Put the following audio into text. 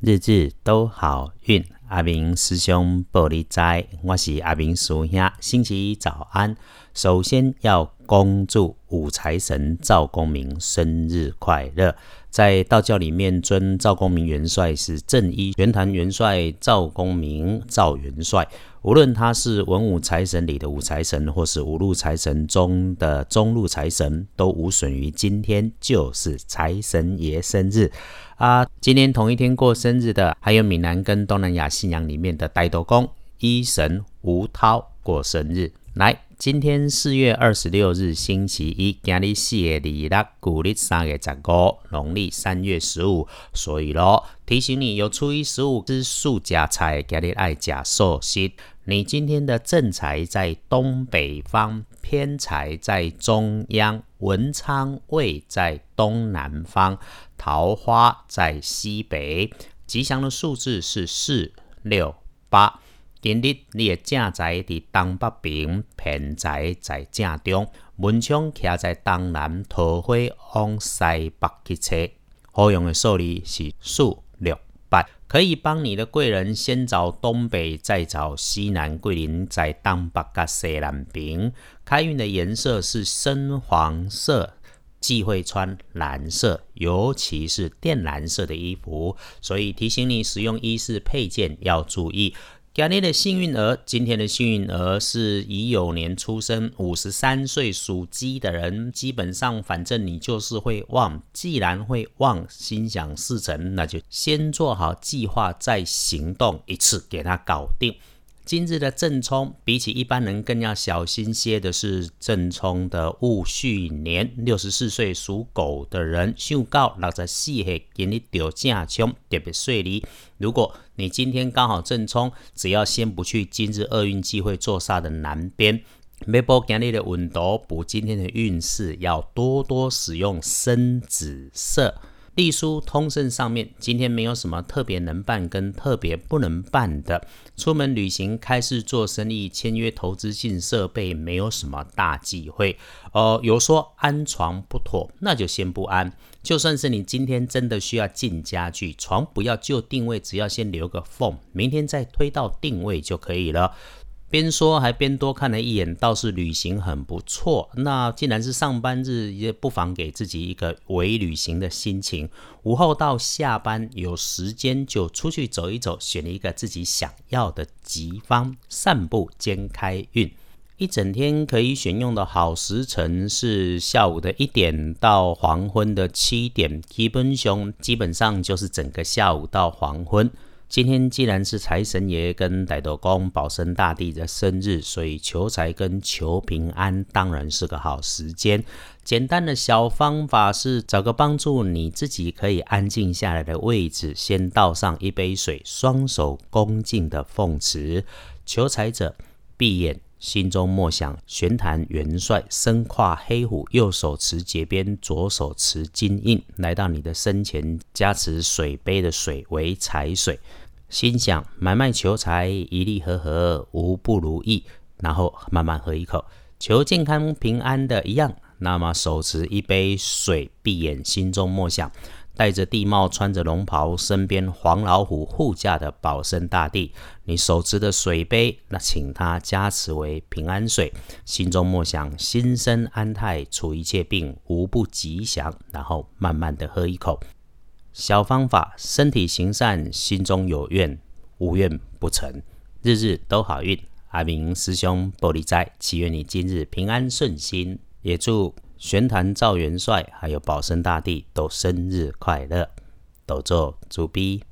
日日都好运。阿明师兄报你知，我是阿明师兄。星期一早安，首先要恭祝五财神赵公明生日快乐。在道教里面，尊赵公明元帅是正一玄坛元帅赵公明赵元帅。无论他是文武财神里的武财神，或是五路财神中的中路财神，都无损于今天就是财神爷生日啊！今天同一天过生日的，还有闽南跟东南亚信仰里面的呆斗公医神吴涛过生日，来。今天四月二十六日，星期一，今日四月二六，古历三月十五，农历三月十五。所以咯，提醒你有初一十五吃素加菜，今日爱加寿司。你今天的正财在东北方，偏财在中央，文昌位在东南方，桃花在西北。吉祥的数字是四六八。今日你的正财伫东北边，偏财在正中，门窗徛在东南，桃花往西北去吹。好用的数字是四六八，可以帮你的贵人先找东北，再找西南。桂林在东北甲西南边。开运的颜色是深黄色，忌讳穿蓝色，尤其是靛蓝色的衣服。所以提醒你使用衣饰配件要注意。今天的幸运儿，今天的幸运儿是乙酉年出生，五十三岁属鸡的人。基本上，反正你就是会旺。既然会旺，心想事成，那就先做好计划，再行动，一次给他搞定。今日的正冲，比起一般人更要小心些的是正冲的戊戌年，六十四岁属狗的人，受告六十四岁今日掉正冲，特别顺利。如果你今天刚好正冲，只要先不去今日厄运机会坐煞的南边，没补今日的温度，补今天的运势，要多多使用深紫色。隶书通胜上面，今天没有什么特别能办跟特别不能办的。出门旅行、开市做生意、签约投资进设备，没有什么大忌讳。呃，有说安床不妥，那就先不安。就算是你今天真的需要进家具，床不要就定位，只要先留个缝，明天再推到定位就可以了。边说还边多看了一眼，倒是旅行很不错。那既然是上班日，也不妨给自己一个伪旅行的心情。午后到下班有时间就出去走一走，选一个自己想要的吉方，散步兼开运。一整天可以选用的好时辰是下午的一点到黄昏的七点，基本上就是整个下午到黄昏。今天既然是财神爷跟傣斗公保生大帝的生日，所以求财跟求平安当然是个好时间。简单的小方法是找个帮助你自己可以安静下来的位置，先倒上一杯水，双手恭敬的奉持。求财者闭眼。心中默想，玄坛元帅身跨黑虎，右手持节鞭，左手持金印，来到你的身前，加持水杯的水为财水。心想买卖求财一利和合，无不如意。然后慢慢喝一口，求健康平安的一样。那么手持一杯水，闭眼，心中默想。戴着地帽，穿着龙袍，身边黄老虎护驾的保生大帝，你手持的水杯，那请他加持为平安水。心中默想，心生安泰，除一切病，无不吉祥。然后慢慢的喝一口。小方法，身体行善，心中有愿，无愿不成，日日都好运。阿明师兄玻璃斋，祈愿你今日平安顺心，也祝。玄坛赵元帅还有保生大帝都生日快乐，都做猪逼。